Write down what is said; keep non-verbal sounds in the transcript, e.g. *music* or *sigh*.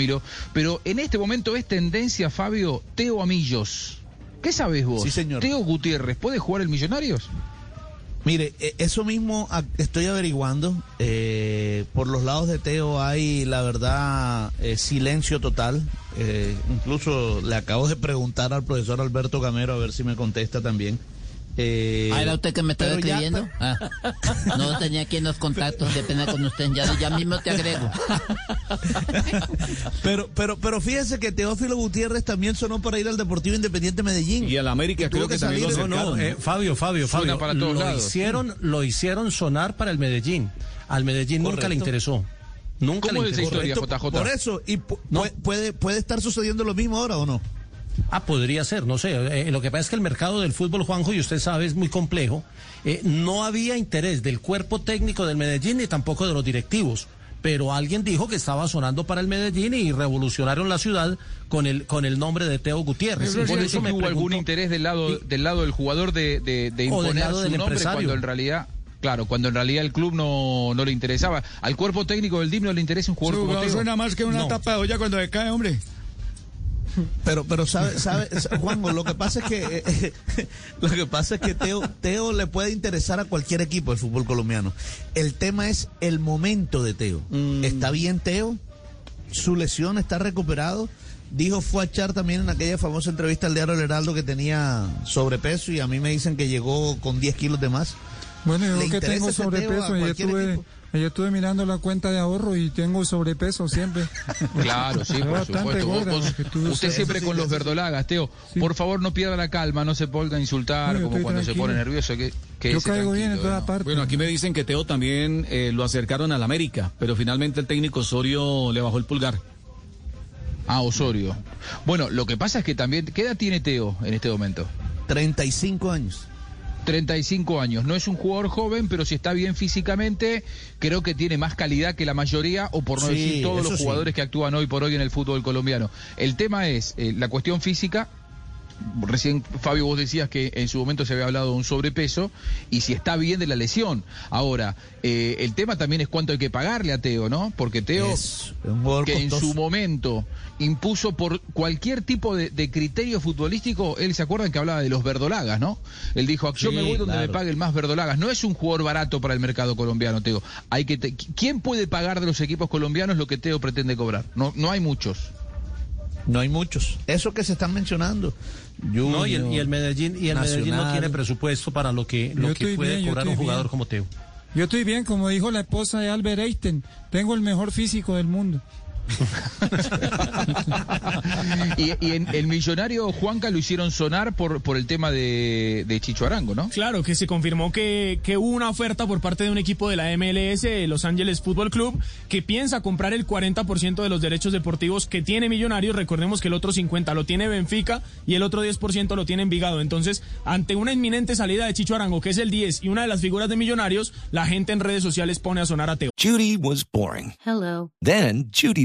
Miro, pero en este momento es tendencia, Fabio, Teo Amillos. ¿Qué sabes vos? Sí, señor. Teo Gutiérrez, ¿puede jugar el Millonarios? Mire, eh, eso mismo estoy averiguando. Eh, por los lados de Teo hay, la verdad, eh, silencio total. Eh, incluso le acabo de preguntar al profesor Alberto Gamero a ver si me contesta también. Eh, Ah, era usted que me estaba ya- escribiendo. Ah, no tenía aquí en los contactos, qué pena con usted. Ya, ya mismo te agrego. *laughs* Pero, pero, pero fíjese que Teófilo Gutiérrez también sonó para ir al Deportivo Independiente Medellín. Y al América creo que, también lo salir- No, no, eh, Fabio, Fabio, Fabio. para todos lo, lados. hicieron, lo hicieron sonar para el Medellín. Al Medellín nunca le interesó. Nunca ¿Cómo le es esa interesó. historia, JJ? Por eso, y pu- No. puede, puede estar sucediendo lo mismo ahora o no. Ah, podría ser, no sé. Eh, lo que pasa es que el mercado del fútbol, Juanjo, y usted sabe, es muy complejo. Eh, no había interés del cuerpo técnico del Medellín ni tampoco de los directivos. Pero alguien dijo que estaba sonando para el Medellín y revolucionaron la ciudad con el con el nombre de Teo Gutiérrez. Por Y por eso me hubo algún interés del lado, del lado del jugador de, de, de O del imponer lado su del nombre empresario. cuando en realidad, claro, cuando en realidad el club no, no le interesaba. Al cuerpo técnico del DIM no le interesa un jugador como Teo. suena más que una No. tapa de olla cuando se cae, hombre. Pero, pero sabe, sabe, Juanjo, lo que pasa es que eh, *laughs* lo que pasa es que Teo, Teo le puede interesar a cualquier equipo del fútbol colombiano. El tema es el momento de Teo. ¿Está bien Teo? ¿Su lesión está recuperado? Dijo fue a echar también en aquella famosa entrevista al diario El Heraldo que tenía sobrepeso y a mí me dicen que llegó con 10 kilos de más. Bueno, ¿Le yo que tengo sobrepeso, yo cualquier estuve, mirando la cuenta de ahorro y tengo sobrepeso siempre. *laughs* Claro, sí, por bastante supuesto. Vos- vos- usted siempre con los verdolagas, Teo. Sí. Por favor, no pierda la calma, no se ponga a insultar No, como cuando se pone nervioso. Que, que Yo caigo bien en toda parte. Bueno, aquí me dicen que Teo también eh, lo acercaron al América, pero finalmente el técnico Osorio le bajó el pulgar. Ah, Osorio. Bueno, lo que pasa es que también, ¿qué edad tiene Teo en este momento? 35 años. 35 años. No es un jugador joven, pero si está bien físicamente, creo que tiene más calidad que la mayoría, o por no Sí, decir todos los sí. jugadores que actúan hoy por hoy en el fútbol colombiano. El tema es eh, la cuestión física. Recién, Fabio, vos decías que en su momento se había hablado de un sobrepeso y si está bien de la lesión. Ahora, eh, el tema también es cuánto hay que pagarle a Teo, ¿no? Porque Teo, Es que en su momento impuso por cualquier tipo de, de criterio futbolístico, él se acuerdan que hablaba de los verdolagas, ¿no? Él dijo, yo Sí, me voy donde claro. me pague el más verdolagas. No es un jugador barato para el mercado colombiano, Teo. Hay que te- ¿Quién puede pagar de los equipos colombianos lo que Teo pretende cobrar? No, no hay muchos. No hay muchos. Eso que se están mencionando. No, y el, y el Medellín, y el Medellín no Nacional. tiene presupuesto para lo que, lo Yo que estoy puede bien, cobrar un jugador bien. como Teo. Yo estoy bien, como dijo la esposa de Albert Einstein, tengo el mejor físico del mundo. Y, y en el millonario Juanca lo hicieron sonar por, por el tema de, de Chicho Arango, ¿no? Claro, que se confirmó que, que hubo una oferta por parte de un equipo de la MLS, de Los Ángeles Fútbol Club, que piensa comprar el 40% de los derechos deportivos que tiene Millonarios. Recordemos que el otro 50% lo tiene Benfica y el otro 10% lo tiene Envigado. Entonces, ante una inminente salida de Chicho Arango, que es el 10 y una de las figuras de Millonarios, la gente en redes sociales pone a sonar a Teo. Judy was boring. Hello. Then Judy